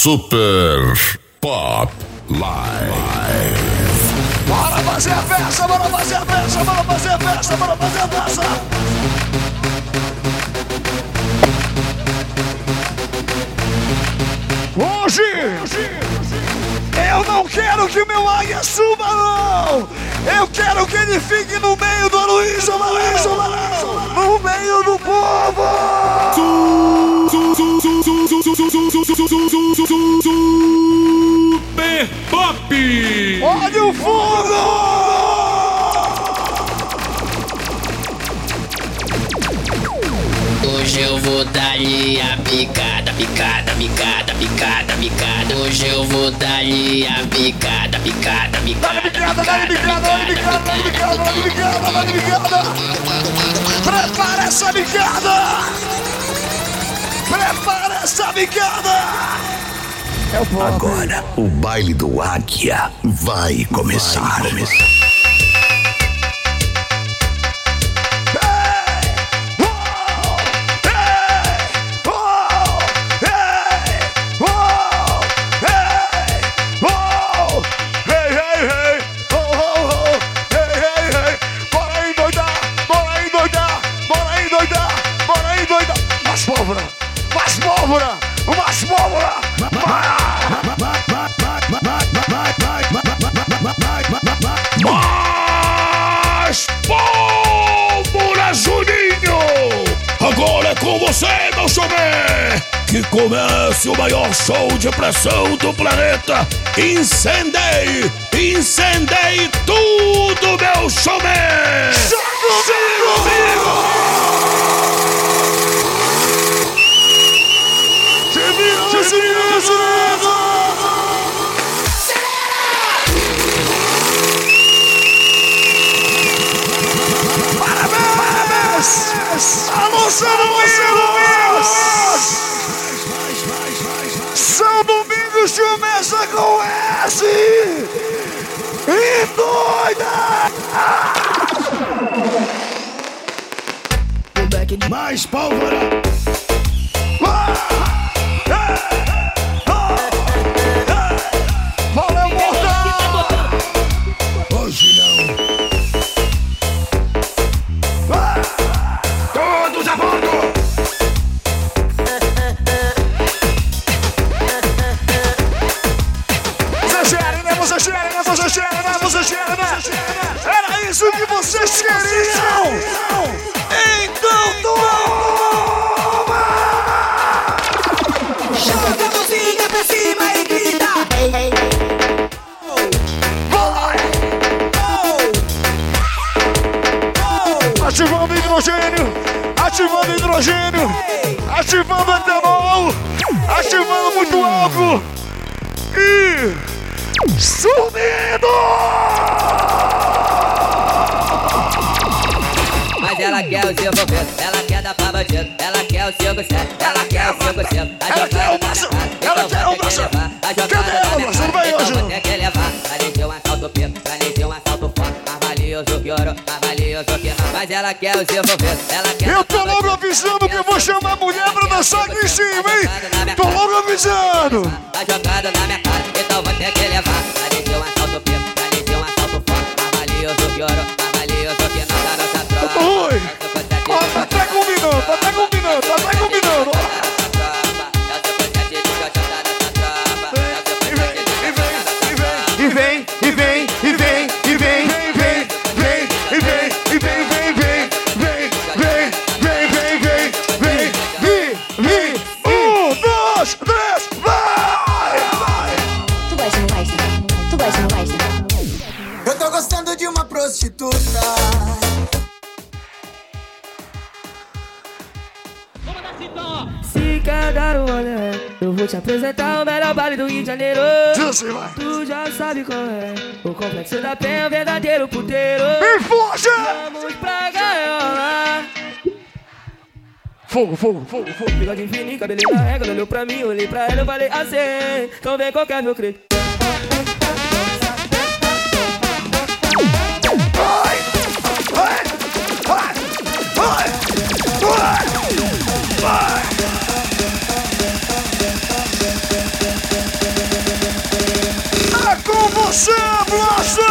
Super Pop Live. Bora fazer a festa, bora fazer a festa, bora fazer a festa, bora fazer a festa. Hoje, eu não quero que meu águia suba, não. Eu quero que ele fique no meio do Aloysio Aloysio, no meio do povo. Super Pop. Olha o fogo! Hoje eu vou dar-lhe a picada, picada, picada, picada, picada. Hoje eu vou dar-lhe a picada, picada, Dá-lhe picada, dá-lhe bicada, dá-lhe bicada, dá-lhe bicada, dá-lhe bicada, dá-lhe bicada. Prepara essa bicada! Prepara essa bicada! Agora o baile do Águia vai começar. Mais Mais pólvora, Juninho! Agora é com você, meu showman! Que comece o maior show de pressão do planeta! Incendei! Incendei tudo, meu showman! Se vira, se vira, se vira! Parabéns! Alô, São Domingos! São Domingos começa com S! E doida! Mais pólvora! Ativando hidrogênio! Ativando etanol! Ativando muito álcool! E... Sumindo! Mas ela quer o seu governo, ela quer dar pra bandido, ela quer o seu governo, ela quer o seu governo. Ela quer o cara, ela quer o. A Cadê ela, braço? Não vai hoje, não. Pra nem ter um assalto preto, pra nem ter um assalto forte, mais valioso que ouro, mais eu é, mas ela quer o seu envolvidos. Ela quer eu tô logo avisando que eu vou chamar a mulher pra dançar cima, hein? Tá tô logo avisando. Tá jogada na minha cara, então vou ter que levar. Ali de um assalto preto, ali de um assalto forte. Avalio do pior. Te apresentar o melhor baile do Rio de Janeiro. Vai! Tu já sabe qual é, o complexo da penha, o verdadeiro puteiro. E foge! Vamos pra gaiola. Fogo, fogo, fogo, fogo! Bigode fininho, cabelinho na régua, olhou pra mim, olhei pra ela, eu falei assim. Então vem qualquer meu credo. Você, Blossom!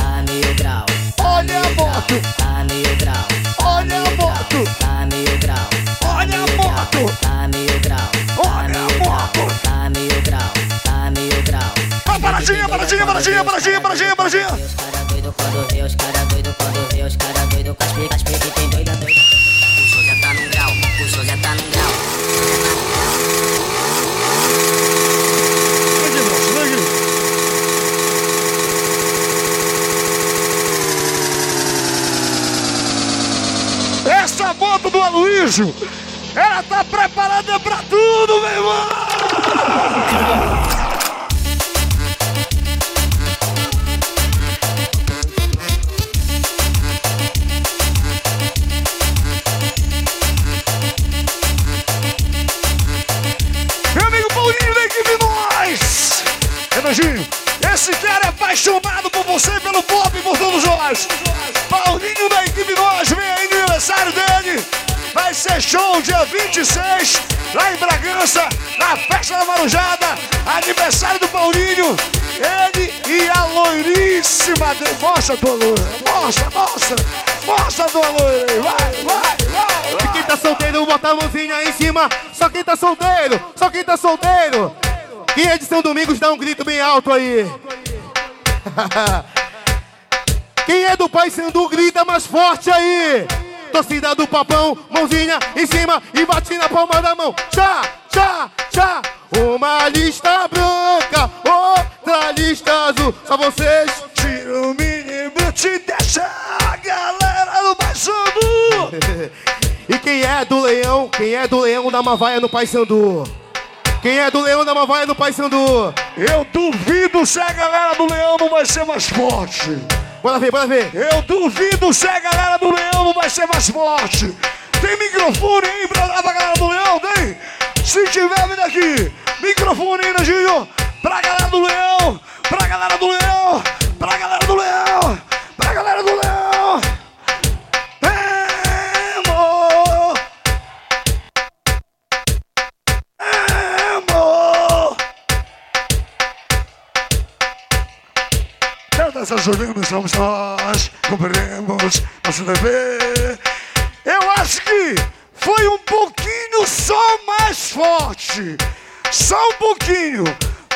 A mil grau, Olha a ela tá preparada pra tudo, meu irmão! Show dia 26, lá em Bragança, na festa da Marujada. Aniversário do Paulinho. Ele e a loiríssima. Mostra, tua loira. Mostra, mostra. Mostra, tua loira. Vai, vai, vai. vai. Quem tá solteiro, bota a mãozinha em cima. Só quem tá solteiro, só quem tá solteiro. Quem é de São Domingos, dá um grito bem alto aí. Quem é do Pai Sandu, grita mais forte aí. Torcida do papão, mãozinha em cima e bate na palma da mão. Tchá, tchá, tchá. Uma lista branca, outra lista azul. Só vocês. Tira o mini boot e deixa a galera no Paysandu. E quem é do leão? Quem é do leão da Mavaia no Pai Sandu? Quem é do leão da Mavaia no Pai Sandu? Eu duvido se a galera do Leão não vai ser mais forte. Bora ver, bora ver. Eu duvido se a galera do Leão não vai ser mais forte. Tem microfone aí pra dar pra galera do Leão? Tem? Se tiver, vem daqui. Microfone aí, Nandinho. Pra galera do Leão. Pra galera do Leão. Pra galera do Leão. Pra galera do Leão. Tantas unidas somos nós, cumpriremos nosso dever. Eu acho que foi um pouquinho só mais forte. Só um pouquinho.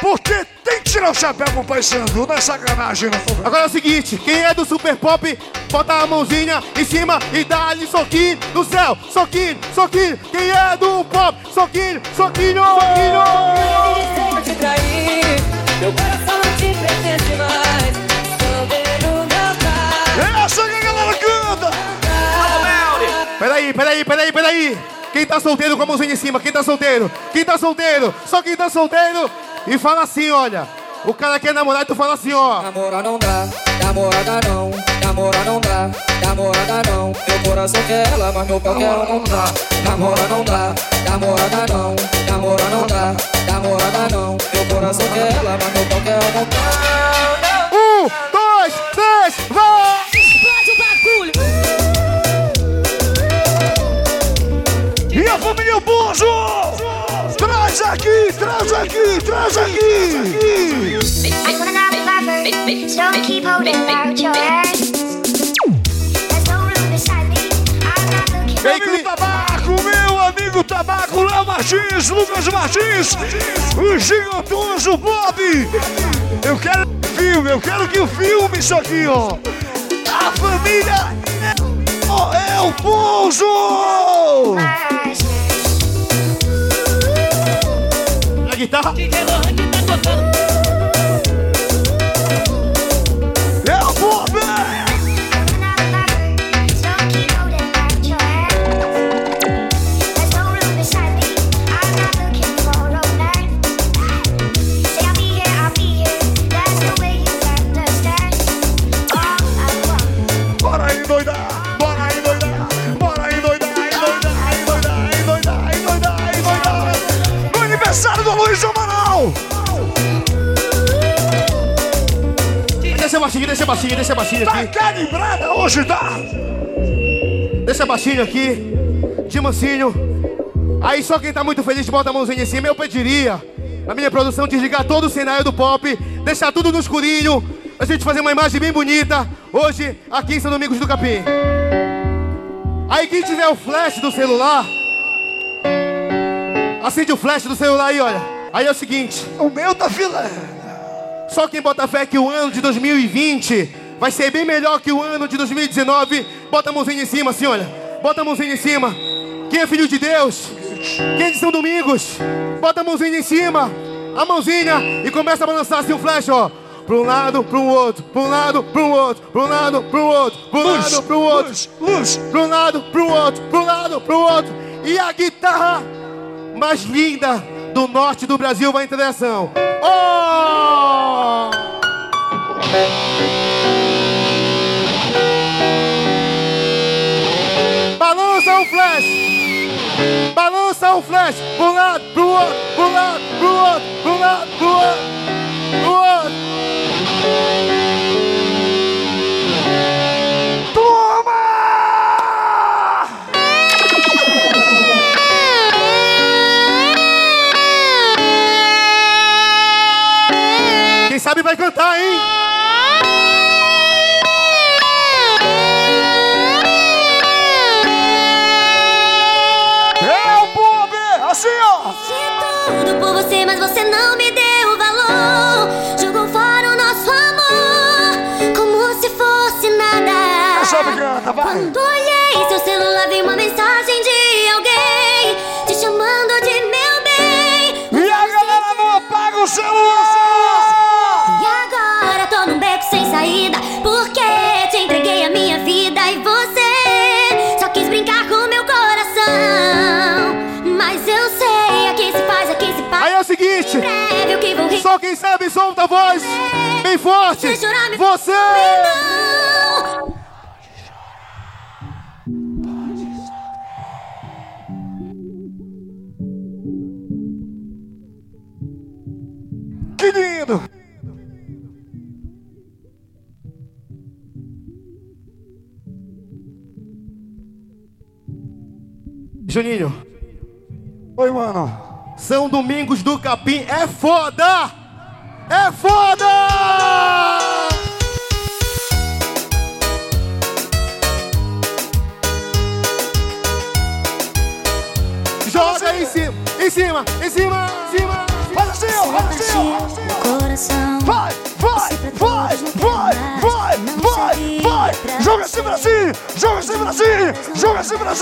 Porque tem que tirar o chapéu pro Pai Sandu, não é sacanagem não. Agora é o seguinte, quem é do Super Pop, bota a mãozinha em cima e dá-lhe soquinho no céu. Soquinho, soquinho. Quem é do Pop, soquinho, soquinho, soquinho. Vou te trair, meu coração não te pertence mais. Peraí, peraí, peraí, peraí. Quem tá solteiro com a mãozinha em cima? Quem tá solteiro? Quem tá solteiro? Só quem tá solteiro. E fala assim, olha. O cara quer namorar e tu fala assim, ó. Namora não dá, namorada não, namora não dá, namorada não. Meu coração quer ela, mas meu pau quer ela não dá. Namora não dá, namorada não, namora não dá, namorada não. Meu coração quer ela, mas meu pau quer ela não dá. Um, dois, Família Bozo! Traz aqui, traz aqui, traz aqui! Meu amigo Tabaco, meu amigo Tabaco, Léo Martins, Lucas Martins, o gigantoso Bob! Eu quero filme, eu quero que o filme isso aqui, ó! A família é, é o Bozo! chiquita. Baixinho Tá aqui. calibrada hoje, tá? Deixa baixinho aqui. De mansinho. Aí só quem tá muito feliz bota a mãozinha em cima. Eu pediria na minha produção desligar todo o cenário do pop, deixar tudo no escurinho, a gente fazer uma imagem bem bonita hoje aqui em São Domingos do Capim. Aí quem tiver o flash do celular, acende o flash do celular aí, olha. Aí é o seguinte. O meu tá filé. Só quem bota fé que o ano de 2020 vai ser bem melhor que o ano de 2019, bota a mãozinha em cima assim, olha. Bota a mãozinha em cima. Quem é filho de Deus? Quem é de São Domingos? Bota a mãozinha em cima. A mãozinha e começa a balançar assim um flash, ó. Pra um lado, pra um outro, pra um lado, pra um outro, pra um lado, pra um outro, pra um lado, pra um outro, luz, pra um lado, pra um outro, pra um lado, pra um outro. E a guitarra mais linda do norte do Brasil vai entrar em ação. Oh! O flash! Balança o flash! Pro lado, pro outro, pro lado, pro outro, pro lado, pro outro, pro outro. Quem sabe vai cantar, hein? Sabe solta a voz bem forte. Você! Que lindo! Juninho, Oi, mano. São Domingos do Capim é foda! É foda! Joga em cima, em cima, em cima, em cima. Assim! Faz assim, ó! Coração. Vai, vai, vai, vai, vai, vai, vai! Joga assim pra cima! Joga assim pra cima! Joga assim pra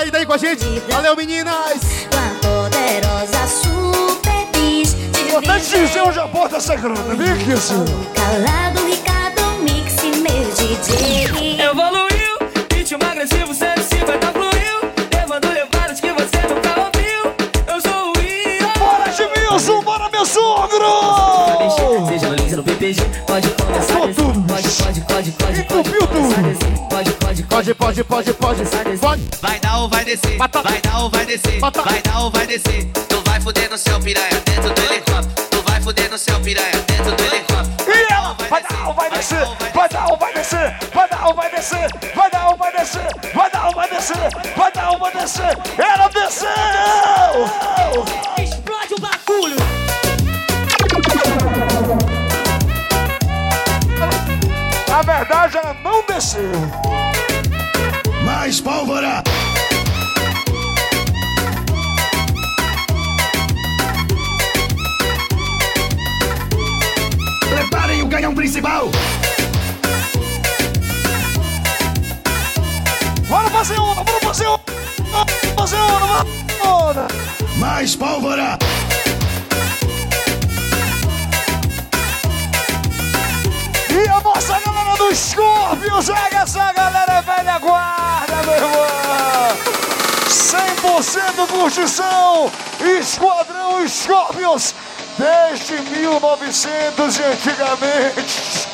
Ela e a Gisele daí com a gente. Valeu, meninas. poderosa super bis. Importante dizer onde a porta sagrada, vem aqui, assim. Calado, Ricardo Mix, meu DJ. Evoluiu, ritmo agressivo 150 fluiu Levando levadas que você nunca ouviu Eu sou o Rio Bora, Edmilson! Bora, meu sogro! Seja no link no PPG, pode começar. Pode, pode, pode, pode, Entupiu tudo. Pode, pode, Pode, pode, pode, pode, pode. Vai vai descer, vai dar ou vai descer, vai dar ou vai descer. Tu vai fuder no céu, piranha, dentro do helicóptero. Tu vai fuder no céu, piranha, dentro do helicóptero. E ela vai dar ou vai descer, vai dar ou vai descer, vai dar ou vai descer, vai dar ou vai descer, vai dar ou vai descer, vai dar ou vai descer. Ela desceu! Explode o bagulho Na verdade, ela não desceu. Mais pólvora! principal. Bora fazer onda, bora fazer onda, fazer onda, bora onda. Mais pólvora. E a nossa galera do Scorpions, é essa galera velha guarda, meu irmão. 100% curtição, Esquadrão Scorpions Desde 1900 e antigamente.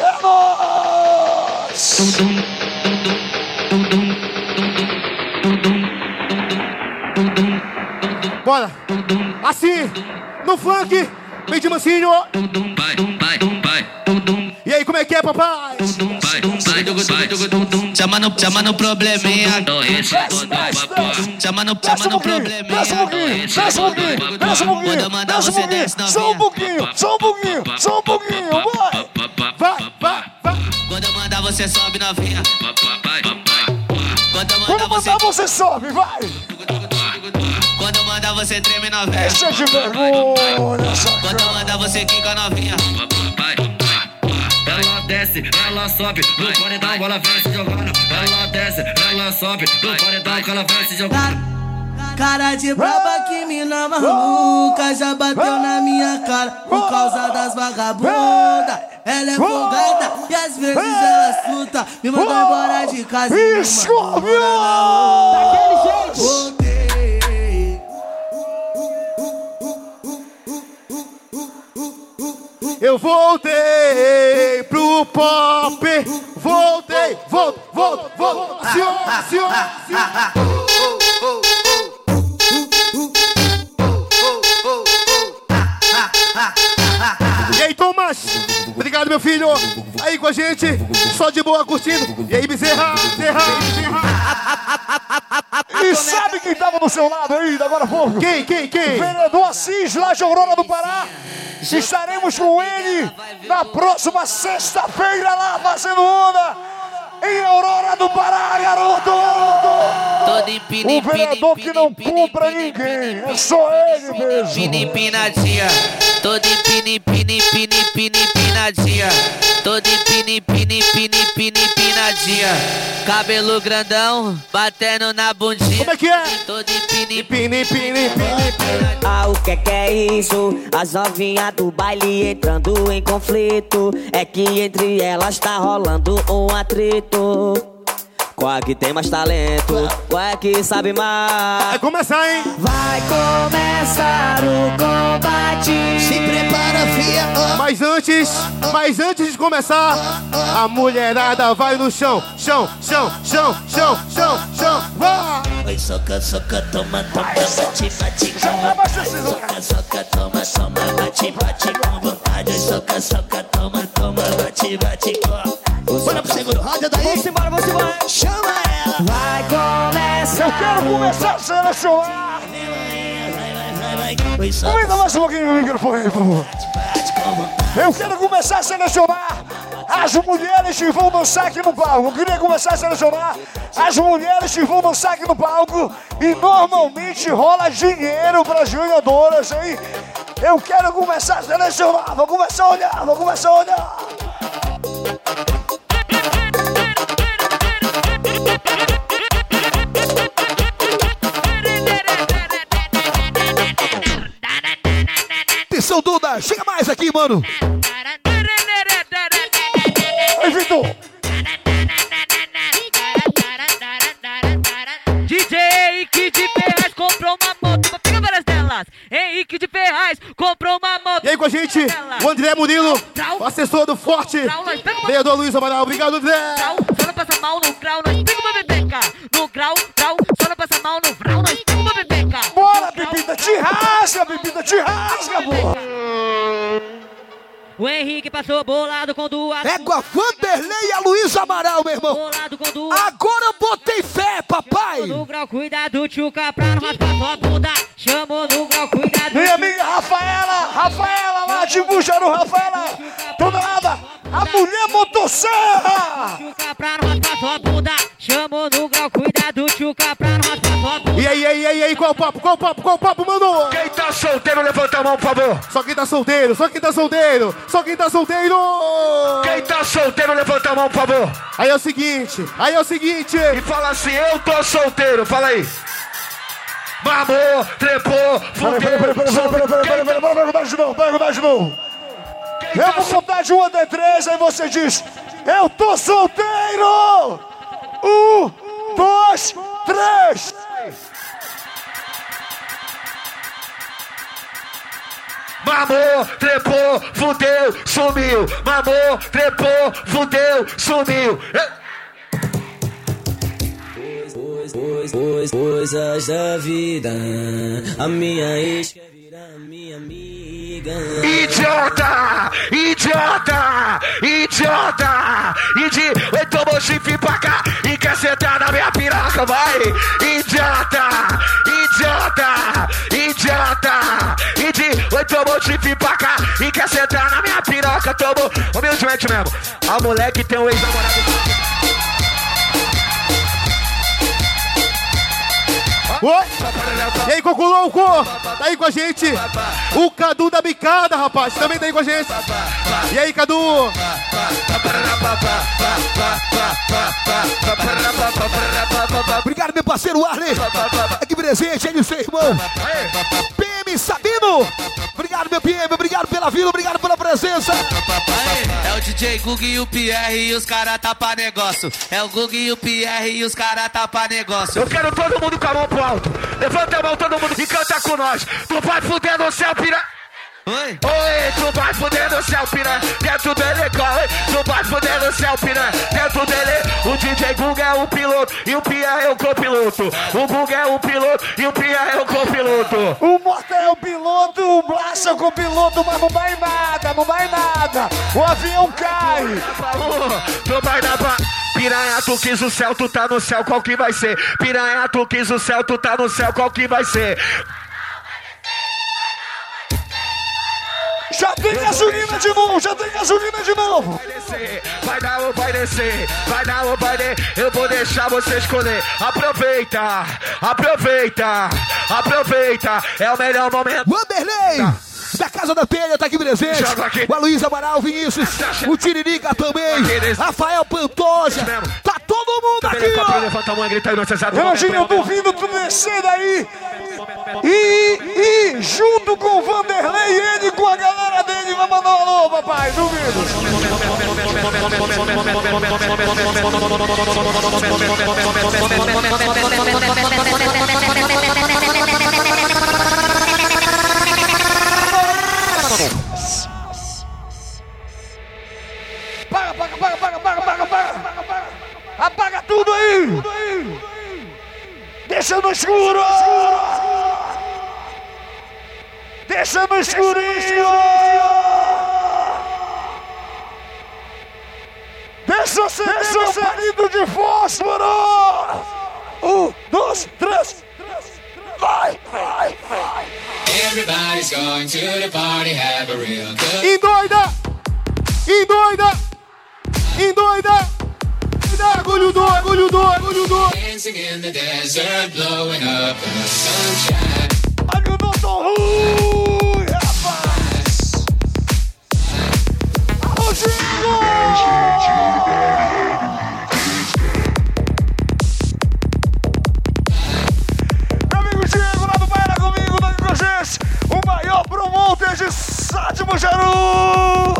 É nóis! Bora! Assim, no funk, vem de mansinho. Vai, vai, vai. E aí, como é que é, papai? Vai, vai, vai. Chama no, chama no probleminha. É. Chama no, chama no probleminha. Desce um pouquinho, é desce um pouquinho, desce um Quando pouquinho, mandar desce um você pouquinho, desce novinha. só um pouquinho, só um pouquinho, só um pouquinho, vai! Vai, vai, vai. Quando eu mandar você sobe novinha. Quando eu mandar você mandar você sobe, vai! Quando eu mandar você treme novinha. Deixa de vergonha, Quando eu mandar você quica novinha. Ela desce, ela sobe, no paredão ela vai se jogando. Ela desce, ela sobe, no paredão ela vai se jogando. Cara de braba que mina maluca já bateu na minha cara por causa das vagabundas. Ela é folgada e às vezes ela assusta. Me mandou embora de casa e me mandou morar Eu voltei pro pop. Voltei, volto, volto, volto. Senhor, senhor, senhor. E aí, Thomas? Obrigado, meu filho. Aí com a gente, só de boa curtindo. E aí, Bezerra, Bezerra, E sabe quem tava do seu lado aí, agora pouco? Quem, quem, quem? Vereador Assis, lá de Aurora do Pará. Estaremos com ele na próxima sexta-feira lá fazendo onda em Aurora do Pará, garoto! O vereador que não compra ninguém, é só ele mesmo. Empinadinha. Todo empina, empina, empina, empina, empinadinha. Cabelo grandão, batendo na bundinha. Como é que é? Empina, empina, empina. Ah, o que é que é isso? As novinhas do baile entrando em conflito. É que entre elas tá rolando um atrito. Qual é que tem mais talento? Qual é que sabe mais? Vai começar, hein? Vai começar o combate. Se prepara, fia. Mas antes, mas antes de começar, a mulherada vai no chão, chão, chão, chão, chão, chão, chão, vai! Oi, soca, soca, toma, toma, bate, bate com vontade. Soca, soca, toma, toma, bate, bate com vontade. Oi, soca, soca, toma, toma, bate, bate com Bora pro segundo, roda daí. Vamos embora, vamos embora. Chama ela. Vai começar. Eu quero começar a selecionar. Aumenta mais um pouquinho o microfone, por favor. Eu quero começar a selecionar as mulheres que vão dançar aqui no palco. Eu queria começar a selecionar as mulheres que vão dançar aqui no palco. E normalmente rola dinheiro para as ganhadoras, hein? Eu quero começar a selecionar. Vou começar a olhar, vou começar a olhar. Duda, chega mais aqui, mano. Oi, Vitor. DJ Kid Ferraz comprou uma moto. Pega várias delas. Henrique de Ferraz comprou uma moto. E aí com a gente, o André Murilo, o assessor do Forte, vereador Luiz Amaral. Obrigado, André. Só não passa mal no grau, nós pega uma bebeca. No grau, grau, só não passa mal no grau, nós pega uma bebeca. Rasga, bebida, te rasga, porra. O Henrique passou bolado com duas. Égua Vanderlei e a Luiz Amaral, meu irmão. Bolado com duas. Agora eu botei fé, papai. No grau, cuidado, tchuca pra não raspar sua bunda. Chamou no grau, cuidado. Minha amiga Rafaela, Rafaela lá de Bujaru, Rafaela, toda nada, a mulher motosserra. Tchuca pra não raspar sua bunda. Chamou no grau, cuidado, tchuca pra não raspar. E aí, e aí, e aí, e aí, qual o papo, qual o papo, qual o papo, mano? Quem tá solteiro, levanta a mão, por favor. Só quem tá solteiro, só quem tá solteiro, só quem tá solteiro. Quem tá solteiro, levanta a mão, por favor. Aí é o seguinte, aí é o seguinte. E fala assim, eu tô solteiro, fala aí. Mamou, trepou, fudeu. Peraí, peraí, peraí, peraí, peraí, peraí, peraí, peraí, peraí, de novo, peraí, de novo. Eu vou contar de um até três, aí você diz, Eu tô solteiro! Um, dois, três! Mamou, trepou, fudeu, sumiu. Mamou, trepou, fudeu, sumiu. Pois, pois, coisas da vida. A minha ex quer virar minha amiga. Idiota! Idiota! Idiota! Idi, tomou chifre pra cá e quer sentar na minha piroca, vai! Idiota! Tomou chifre pra cá e quer sentar na minha piroca, tomou. Humildemente mesmo, a moleque tem um ex-namorado. Oi? E aí, Coco Louco? Tá aí com a gente? O Cadu da Bicada, rapaz. Também tá aí com a gente. E aí, Cadu? Obrigado, meu parceiro Arley. Aqui presente, é de seu irmão. PM Sabino. Obrigado, meu PM. Obrigado pela vida. Obrigado pela presença. É o DJ Gug e o Pierre e os caras tá pra negócio. É o Gug e o Pierre e os caras tá pra negócio. Eu quero todo mundo com a mão pro alto. Levanta a mão, todo mundo, e canta com nós. Tu vai fuder no céu, pira. Oi? Oi, tu vai fuder no céu, piranha, dentro dele é hein? Tu vai fuder no céu, piranha, dentro dele O DJ Guga é o piloto e o Pia é o copiloto O Guga é o piloto e o Pia é o copiloto O Morta é o piloto, o Blast é o copiloto, mas não vai nada, não vai nada. O avião cai. Não vai dar pra... Piranha, tu quis o céu, tu tá no céu, qual que vai ser? Piranha, tu quis o céu, tu tá no céu, qual que vai ser? Já tem gasolina de novo, já tem gasolina de novo. Vai descer, vai dar ou vai descer, vai dar ou vai descer, eu vou deixar você escolher. Aproveita, aproveita, aproveita, é o melhor momento. Wanderlei! Da Casa da Telha tá aqui presente. O Aloysio Amaral, Vinícius, o Tiririca também, Rafael Pantoja. Tá todo mundo aqui, ó. Imagina, eu duvido tu descer daí. E, e junto com o Vanderlei e ele com a galera dele vai mandar um alô, papai. Duvido. Paga, paga, paga, paga, paga, paga, paga, paga. Apaga tudo aí. Deixa no escuro. Deixa no escurinho. Deixa acender meu palito de fósforo. Um, dois, três. Vai, vai, vai. Everybody's going to the party, have a real good Endoida! Endoida! Endoida! Agulho do, agulho do, agulho do. dancing in the desert, blowing up in the sunshine. Olha o Dr. Rui, rapaz! Meu amigo Diego, lá do Baiana comigo, tá aqui com a gente. O maior promoter de Sétimo Jaru!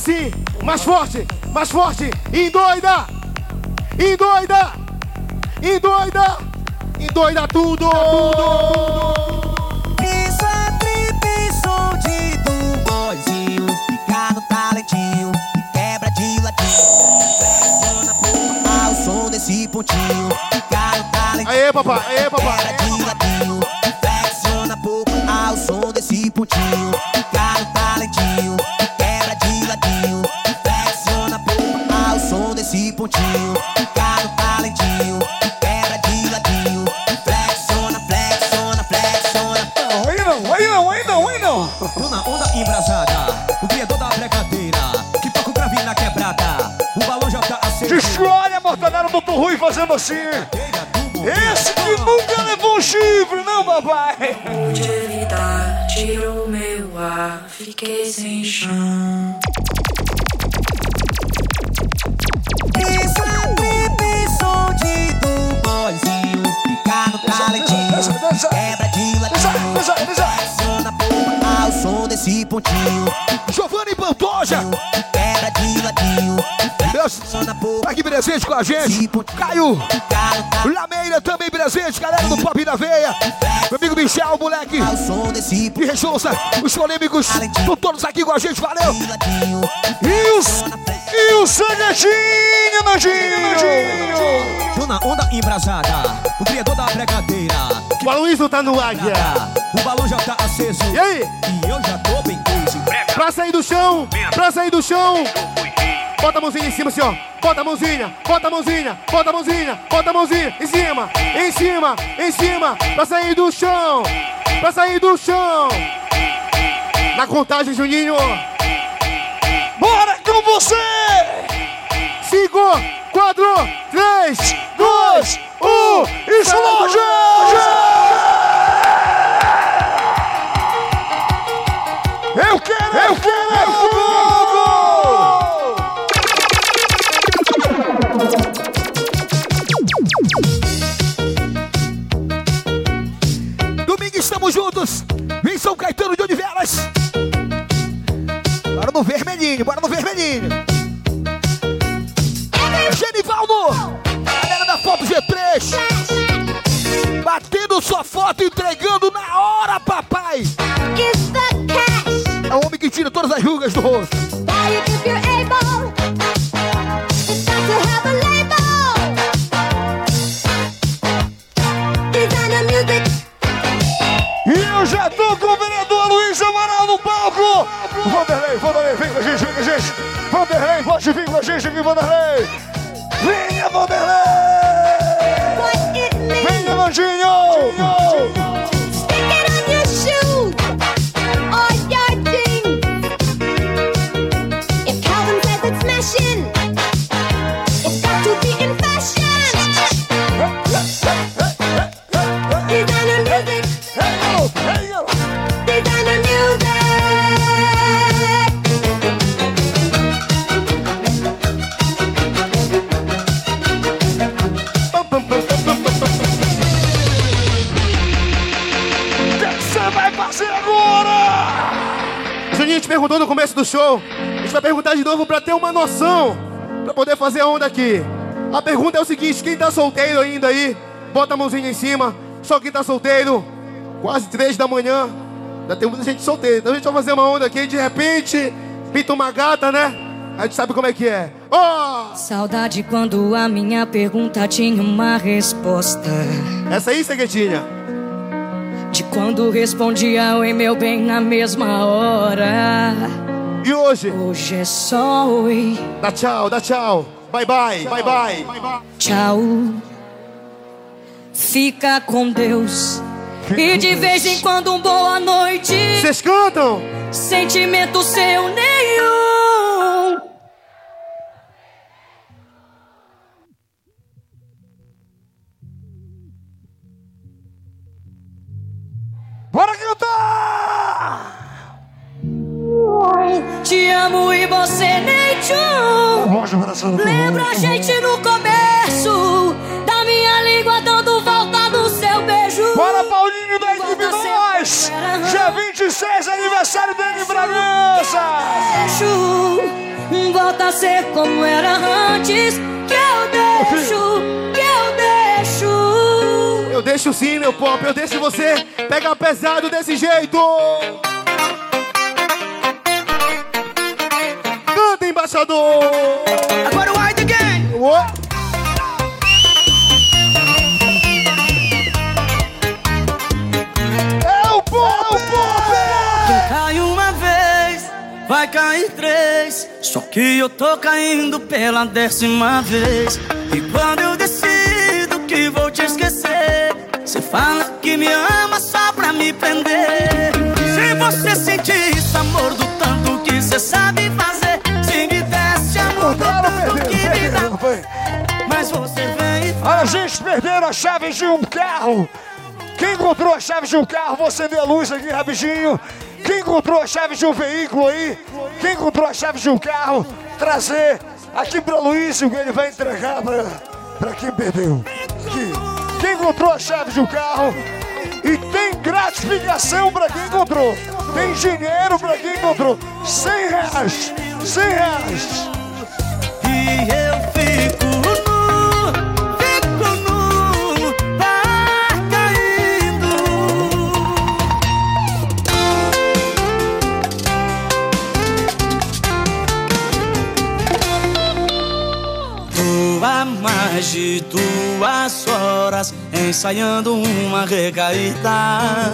assim, mais forte, mais forte, endoida, endoida, endoida, endoida tudo. Isso é trip som de tumbozinho, picado talentinho e quebra de latinho. Pressiona por o som desse pontinho, picado talentinho. Aê, papai, aê, papai. Aê, papai. Assim. Esse que nunca levou um chifre, não, papai. De evitar, tirou meu ar, fiquei sem chão. Isso é trip, som de do boyzinho. Fica no talentinho, quebra de ladinho. Flexiona pouco ao som desse pontinho. Giovanni Pantoja. Tá aqui presente com a gente. Caio. Lameira também presente, galera do Pop da Veia. Meu amigo Michel, moleque. E Rechonça, os polêmicos. Estão todos aqui com a gente, valeu. E os. E o Sanguetinho, Nandinho. Tô na onda embrasada, o criador da brincadeira. O Aloysio tá no águia. O balão já tá aceso. E aí? E eu já tô. Pra sair do chão, pra sair do chão. Bota a mãozinha em cima, assim, ó. Bota a mãozinha, bota a mãozinha, bota a mãozinha, bota a mãozinha. Em cima, em cima, em cima. Pra sair do chão, pra sair do chão. Na contagem, Juninho. Bora com você! Cinco, quatro, três, dois, um. Explode! Eu quero, eu quero, novo pra ter uma noção. Pra poder fazer a onda aqui. A pergunta é o seguinte: quem tá solteiro ainda aí, bota a mãozinha em cima. Só quem tá solteiro, quase três da manhã. Já tem muita gente solteira. Então a gente vai fazer uma onda aqui. De repente, pinta uma gata, né? A gente sabe como é que é. Ó! Saudade quando a minha pergunta tinha uma resposta. Essa aí, Seguetinha. De quando respondia oi meu bem na mesma hora. E hoje? Hoje é só oi. Dá tchau, dá tchau. Bye bye, bye bye. Tchau. Fica com Deus. E de vez em quando um boa noite. Vocês cantam? Sentimento seu nenhum. Bora cantar! Você nem tchum. Lembra a gente no começo da minha língua dando volta no seu beijo. Bora, Paulinho da equipe Nós! Dia 26, aniversário dele em Bragança! Deixo, volta a ser como era antes. Que eu deixo, que eu deixo. Eu deixo sim, meu pop, eu deixo você pegar pesado desse jeito. embaixador! Agora o White Again! Uou. É vai cair três. Só que eu tô caindo pela décima vez. E quando eu decido que vou te esquecer, você fala que me ama só pra me prender. Se você sentir esse amor do tanto que você sabe fazer. Dá. Mas você vem A gente perderam a chave de um carro. Quem encontrou a chave de um carro, você vê a luz aqui rapidinho. Quem encontrou a chave de um veículo aí? Quem encontrou a chave de um carro? Trazer aqui pra Luiz, que ele vai entregar pra, pra quem perdeu. Aqui. Quem encontrou a chave de um carro? E tem gratificação pra quem encontrou. Tem dinheiro pra quem encontrou. 100 reais. 100 reais. E eu há mais de duas horas ensaiando uma recaída.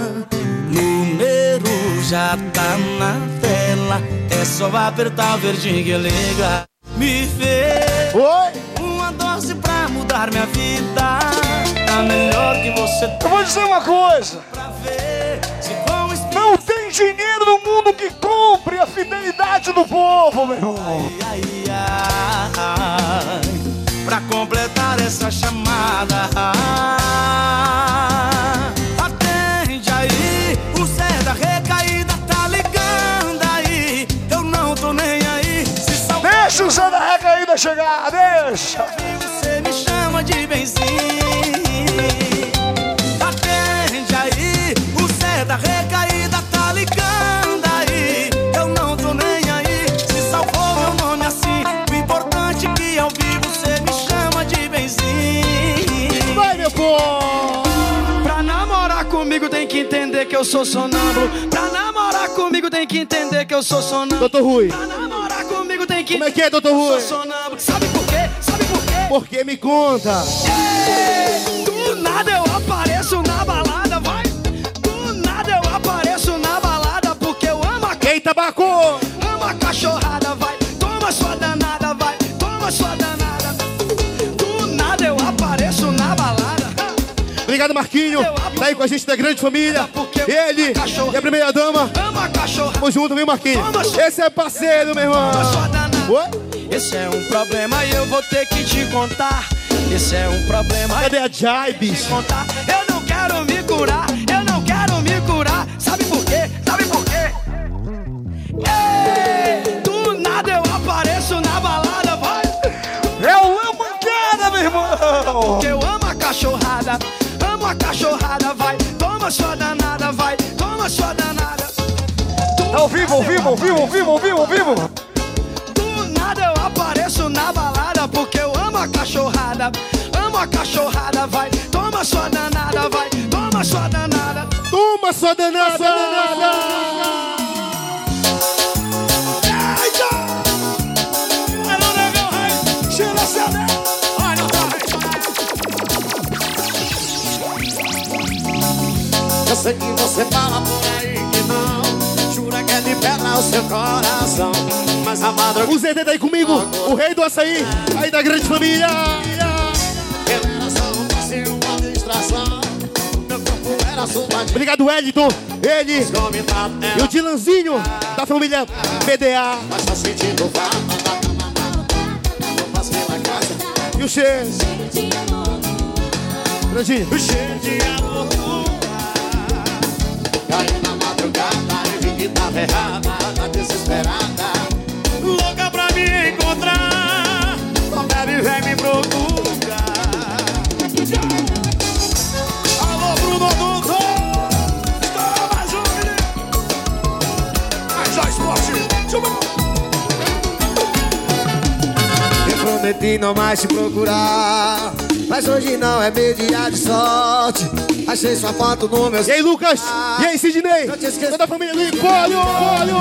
Número já tá na tela, é só apertar o verdinho que liga. Me fez uma dose pra mudar minha vida. Tá melhor que você. Eu vou dizer uma coisa. Não tem dinheiro no mundo que compre a fidelidade do povo, meu irmão. Ai, ai, pra completar essa chamada. Atende aí, o Zé da recaída tá ligando aí. Eu não tô nem aí. Se salvar, Deixa o Zé da recaída chegar, deixa. você me chama de benzinho. Entender que eu sou sonâmbulo. Pra namorar comigo tem que entender que eu sou sonâmbulo. Doutor Rui. Pra namorar comigo tem que Como é que é, doutor Rui? Sou sonâmbulo. Sabe por quê? Sabe por quê? Por que me conta? Do nada eu apareço na balada, vai. Do nada eu apareço na balada porque eu amo a Quem tabaco? Amo a cachorrada, Obrigado, Marquinho. Tá aí com a gente da grande família. Ele e a primeira dama. Amo a cachorra. Tamo junto, viu, Marquinho? Esse é parceiro, meu irmão. Oi? Esse é um problema e eu vou ter que te contar. Esse é um problema. Cadê a Jai, bicho? Eu não quero me curar, eu não quero me curar. Sabe por quê? Sabe por quê? Ei, do nada eu apareço na balada, vai. É o Lamancada, meu irmão! Porque eu amo a cachorrada, amo a cachorrada, vai. Toma sua danada, vai. Toma sua danada. Tá ao vivo, ao vivo, ao vivo, ao vivo, ao vivo, ao vivo! Do nada eu apareço na balada porque eu amo a cachorrada. Amo a cachorrada, vai. Toma sua danada, vai. Toma sua danada. Toma sua danada! Sua danada! Eu sei que você fala por aí que não Jura que é de pedra o seu coração Mas a madrugada O ZD tá aí comigo, o rei do açaí, aí da grande família. Eu era só um passe, uma distração Meu corpo era sua Obrigado, Wellington. Ele e o Dilanzinho da família PDA. Mas tá passei na casa E o cheiro. Grandinho. O cheiro de amor madrugada e vi que tava errada Tá desesperada prometi não mais te procurar Mas hoje não é meu dia de sorte Achei sua foto no meu E aí, Lucas? E aí, Sidney? Toda a família ali, Cólio, Cólio.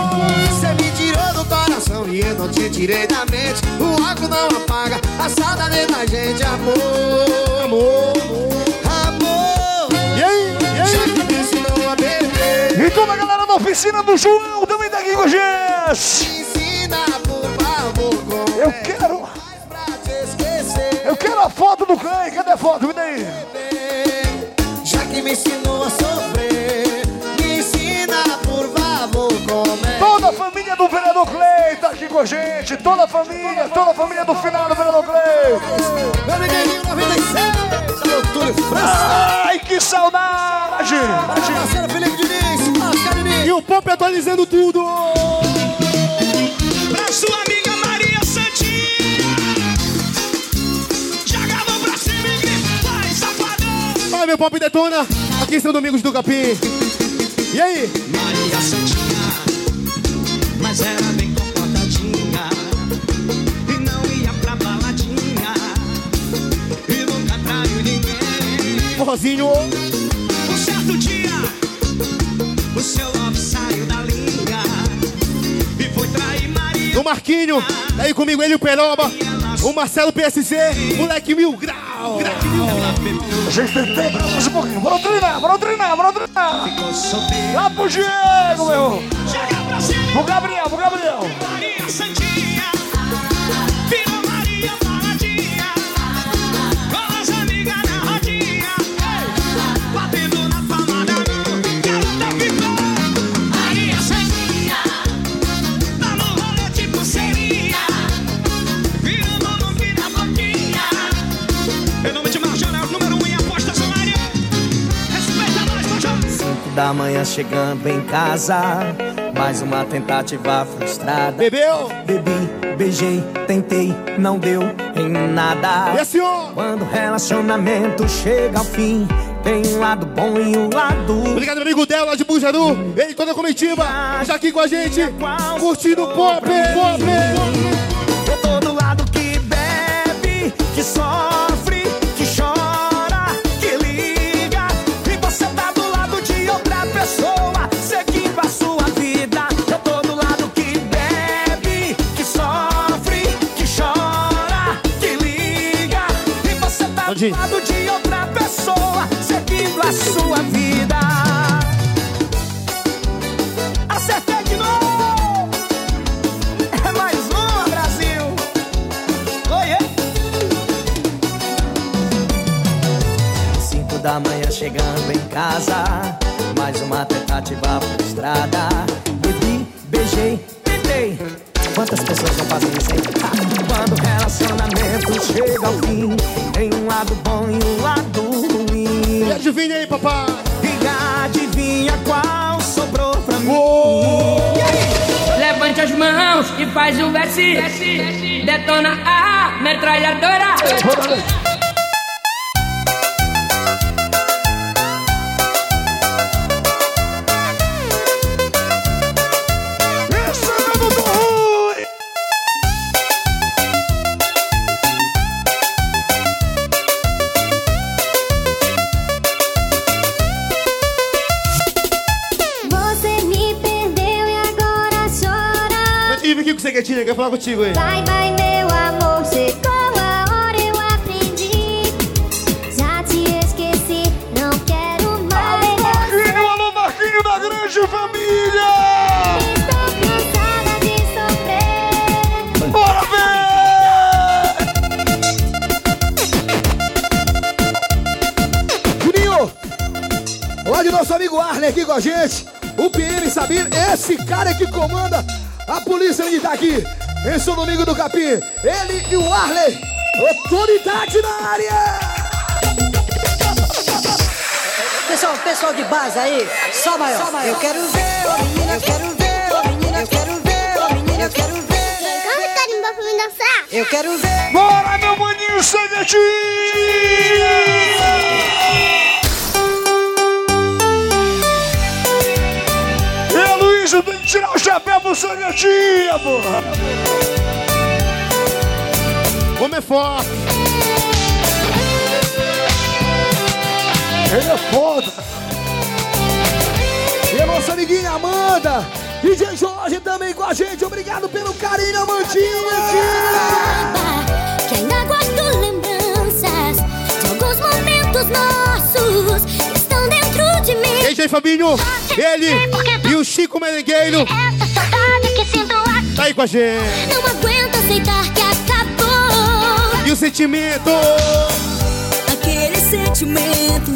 Você me tirou do coração e eu não te tirei da mente O álcool não apaga a saudade da gente Amor, amor, amor E aí, e aí? Já que E toda a galera do oficial piscina do João também tá aqui com a gente. Ensina, por favor, como Eu é quero. Eu quero a foto do Clay. Cadê a foto? Me daí. Já que me ensinou a sofrer, me ensina, por favor, como é Toda a família do vereador Clay tá aqui com a gente. Toda a família, toda a família do final do vereador Clay. Meu amiguinho 96, alô, Túlio França. Ai, que saudade! Parceiro Felipe Diniz, Oscar Diniz. E o Pop atualizando tudo. Meu Pop detona. Aqui são Domingos do Capim. E aí? Maria Santinha, mas era bem comportadinha. E não ia pra baladinha. E nunca traiu ninguém. Forrozinho. Um certo dia, o seu love saiu da linha. E foi trair Maria. O Marquinho. Tá aí comigo ele o Peroba. O Marcelo PSC. Moleque mil grau. A gente tem tempo mais um pouquinho. Bora treinar, bora treinar, bora treinar. Lá pro Diego, meu. Joga pra cima. Pro Gabriel, pro Gabriel. Da manhã chegando em casa, mais uma tentativa frustrada. Bebeu? Bebi, beijei, tentei, não deu em nada. E ó. Quando o relacionamento chega ao fim, tem um lado bom e um lado. Obrigado, meu amigo dela de Bujaru. Ele toda a comitiva. Já aqui com a gente. Curtindo o Pop. Pop. Casa Mais uma tentativa frustrada Bebi, beijei, tentei Quantas pessoas não fazem isso, hein? Quando o relacionamento chega ao fim Tem um lado bom e um lado ruim E adivinha aí, papai. E adivinha qual sobrou pra mim Levante as mãos e faz um versinho. Detona a metralhadora. Esse quer falar contigo aí. Vai, vai, meu amor, chegou a hora, eu aprendi. Já te esqueci, não quero mais. Marquinho, alô, Marquinho da grande família. Estou cansada de sofrer. Bora ver! Juninho, lá de nosso amigo Arley aqui com a gente. O PM Sabir, esse cara que comanda polícia militar aqui. Em São Domingo do Capim. Ele e o Arley, autoridade na área. Pessoal, pessoal de base aí, só maior. Eu quero ver, ô menina, eu quero ver, ô menina, eu quero ver, ô menina, eu quero ver. Corre, carimba pra me dançar. Eu quero ver. Bora, meu maninho E Luísa tem tirar o chapéu pro Sangatinha, porra. Como é forte. Ele é foda. E a nossa amiguinha Amanda. DJ Jorge também com a gente. Obrigado pelo carinho, Amandinha. Que ainda guardo lembranças de alguns momentos nossos que estão dentro de mim. DJ Fabinho, ele e o Chico Merengueiro. Tá aí com a gente. Não aguento aceitar que acabou. E o sentimento? Aquele sentimento,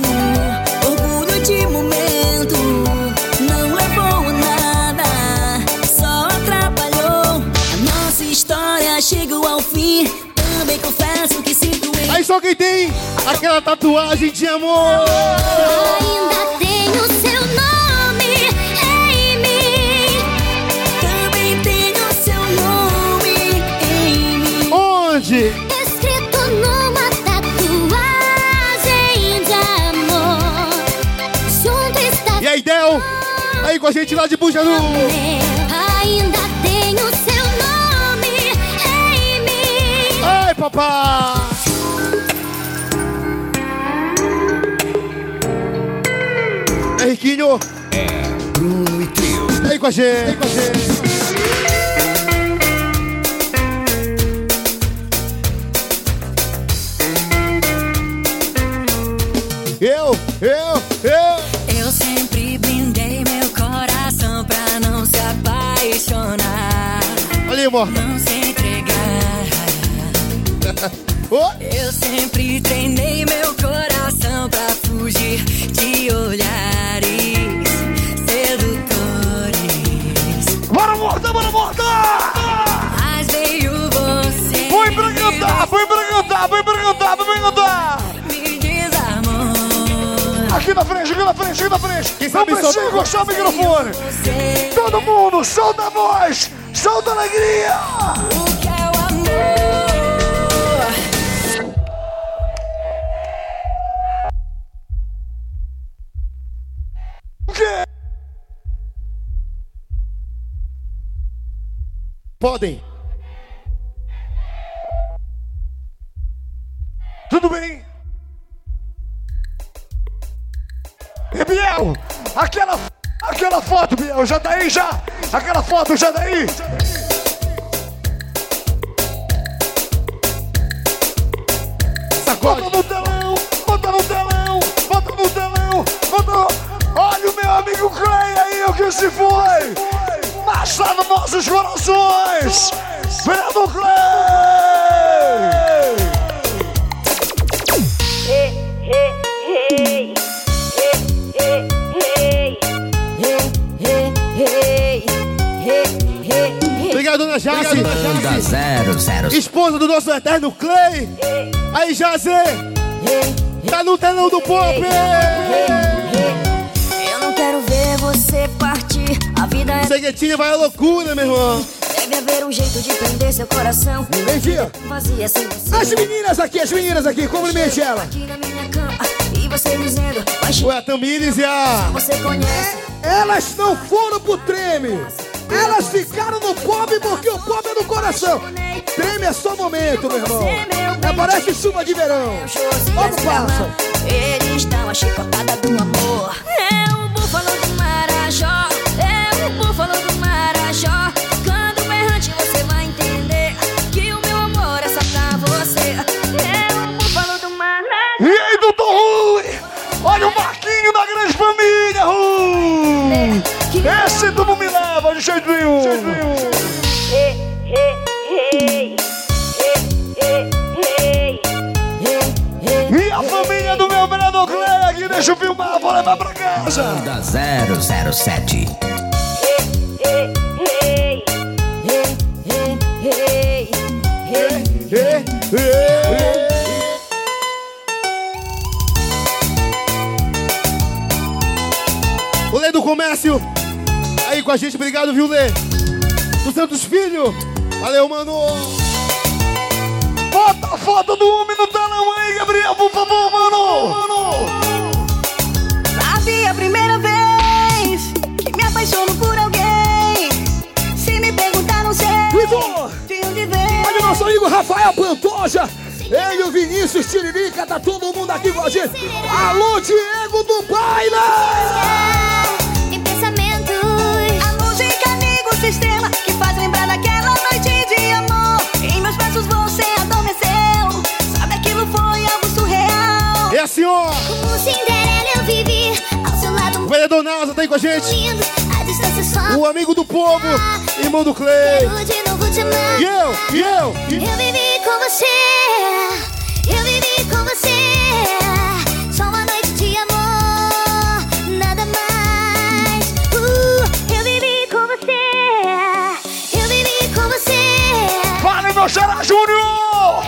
orgulho de momento, não levou a nada, só atrapalhou. A nossa história chegou ao fim. Também confesso que sinto Aí só quem tem aquela tatuagem de amor. Ainda a gente lá de Bujanu. Ainda tenho seu nome em mim. Ai, papai! É Riquinho. É Bruno e Trio. Aí com a gente. Aí com a gente. Amor. Não se entregar. Eu sempre treinei meu coração pra fugir de olhares sedutores. Bora morta, bora morta! Mas veio você. Foi pra cantar, foi pra cantar, foi pra cantar, foi pra cantar! Me desarmou. Aqui na frente, aqui na frente, aqui na frente! Quem sabe Não precisa encostar o microfone! Todo mundo, solta a voz! Solta alegria! Foto já Esposa do nosso eterno Clay. Aí, Jace. Tá no telão do pop. Eu não quero ver você partir. A vida é. Ceguetinha vai à loucura, meu irmão. Deve haver um jeito de prender seu coração. Vazia sem você. As meninas aqui, as meninas aqui, cumprimente ela. Aqui na minha cama. Você dizendo, mas Ué, a Tamires e a... você conhece. Elas não foram pro treme. Elas ficaram no pop porque o pop é do coração. Treme é só momento, meu irmão. É, parece chuva de verão. Vamos, passa. Eles dão a chicotada do amor. É o búfalo do Marajó. É o búfalo do Marajó. Quando berrante você vai entender que o meu amor é só pra você. É o búfalo do Marajó. E aí, doutor Rui? Olha o Marquinho da grande família, Rui! Esse tu não me leva de jeito nenhum! E a família do meu vereador Clegg, deixa eu filmar, vou levar pra casa! Banda 007. O Lê do Comércio. Aí com a gente, obrigado, viu, Lê? Do Santos Filho. Valeu, mano. Bota a foto do homem no telão aí, Gabriel, por favor, mano! Mano! Sabe a primeira vez que me apaixono por alguém? Se me perguntar, não sei. Igor! De onde vem? Olha o nosso amigo Rafael Pantoja. Ele, o Vinícius Tiririca, tá todo mundo aqui com a gente. Alô, Diego do Baile! O sistema que faz lembrar daquela noite de amor. Em meus braços você adormeceu. Sabe aquilo foi algo surreal. É assim, ó. Como Cinderela eu vivi ao seu lado um Vereador Nasa tá aí com a gente. A distância só O amigo do povo, irmão do Clay. Quero de novo te amar E eu, e eu, e Eu vivi com você Eu vivi com você Xará Júnior!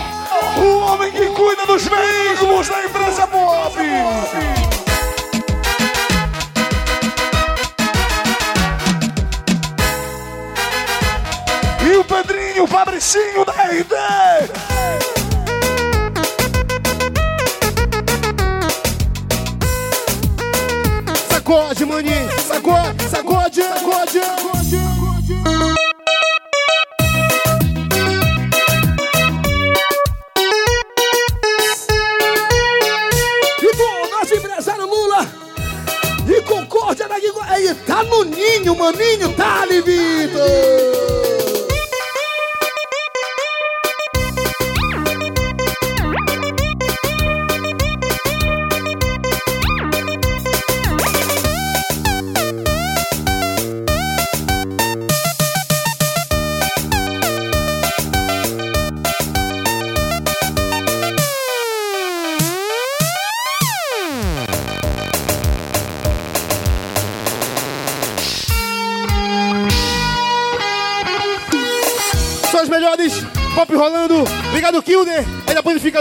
O homem que cuida dos veículos da empresa Pop! E o Pedrinho, Fabricinho da RD! Sacode, maninho. Sacode, sacode, sacode. E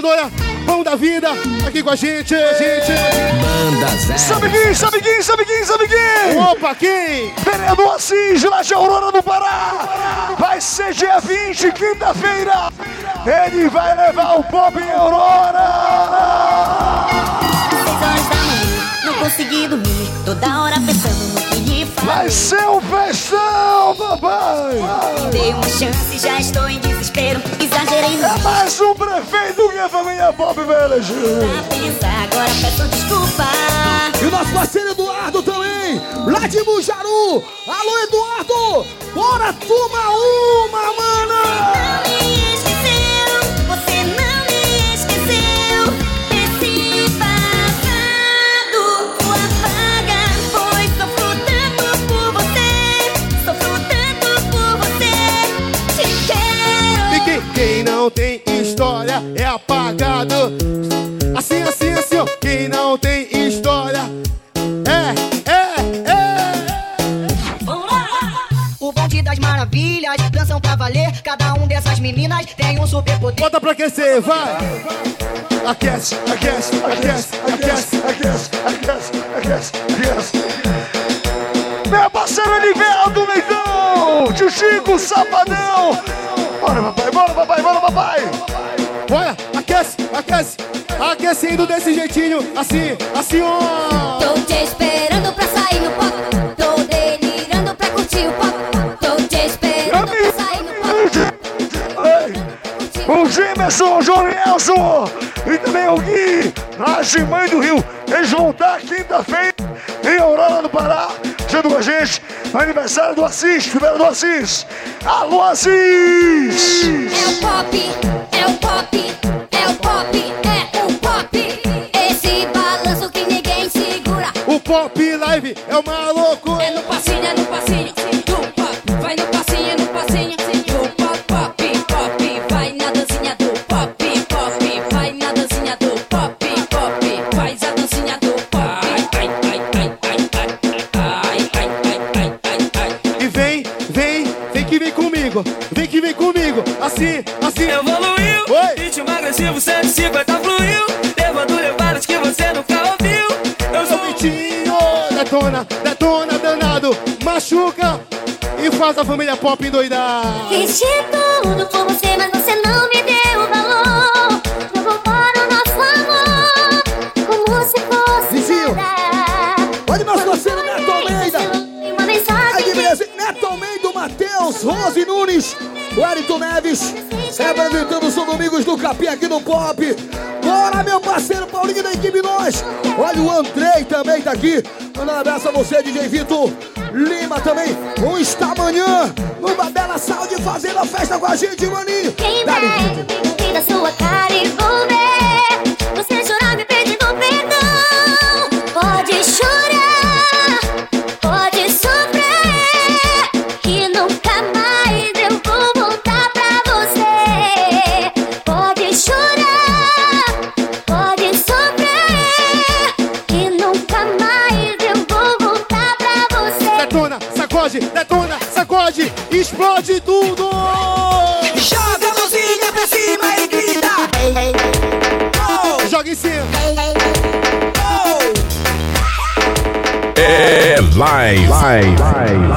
A panificadora. Pão da vida. Aqui com a gente. gente. Banda 007. Sabe quem, sabe quem, sabe quem, sabe quem? Opa, quem? Vereador Assis, lá de Aurora do Pará. Vai ser dia 20, quinta-feira. Ele vai levar o pop em Aurora. Seis horas da manhã, não consegui dormir. Toda hora pensando no que lhe falar. Vai ser um festão, papai. Dei uma chance, já estou em desespero. Exagerei no É mais um prefeito que a família pop vai eleger. Pensar, agora peço desculpa. E o nosso parceiro Eduardo também, lá de Bujaru. Alô, Eduardo! Bora, turma uma, mana! Assim, assim, ó. Tô te esperando pra sair no pop. Tô delirando pra curtir o pop. Tô te esperando pra sair no pop. O Gemerson, o Jorielson e também o Gui, lá de Mãe do Rio. Eles vão estar quinta-feira em Aurora do Pará, junto com a gente, no aniversário do Assis, primeiro do Assis. Alô, Assis! É o pop, é o pop, é o pop, pop live é uma loucura. É no passinho, é no passinho do pop. Vai no passinho, é no passinho do pop, pop, pop. Vai na dancinha do pop, pop. Vai na dancinha do pop, pop. Faz a dancinha do pop. Ai, ai, ai, ai, ai, ai, ai, ai, ai, ai. E vem, vem, vem que vem comigo. Vem que vem comigo. Assim, assim. Evoluiu, Oi. ritmo agressivo 150 fluiu, levando levadas detona, detona, danado. Machuca e faz a família pop endoidar. Fiz de tudo por você, mas você não me deu valor. Jogou fora o nosso amor, como se fosse Vizinho. nada. Olha nosso parceiro Neto Almeida. E uma mensagem Aí, beleza? Neto Almeida, Matheus, Rose Nunes, Wellington Neves, representando os Domingos do Capim aqui no Pop. Bora, meu parceiro Paulinho da equipe Nós. Olha o Andrei também tá aqui. Mandando um abraço a você, DJ Vitor Lima também. Um está amanhã numa bela saúde fazendo a festa com a gente, maninho. Quem vai da sua cara e vou É live. live.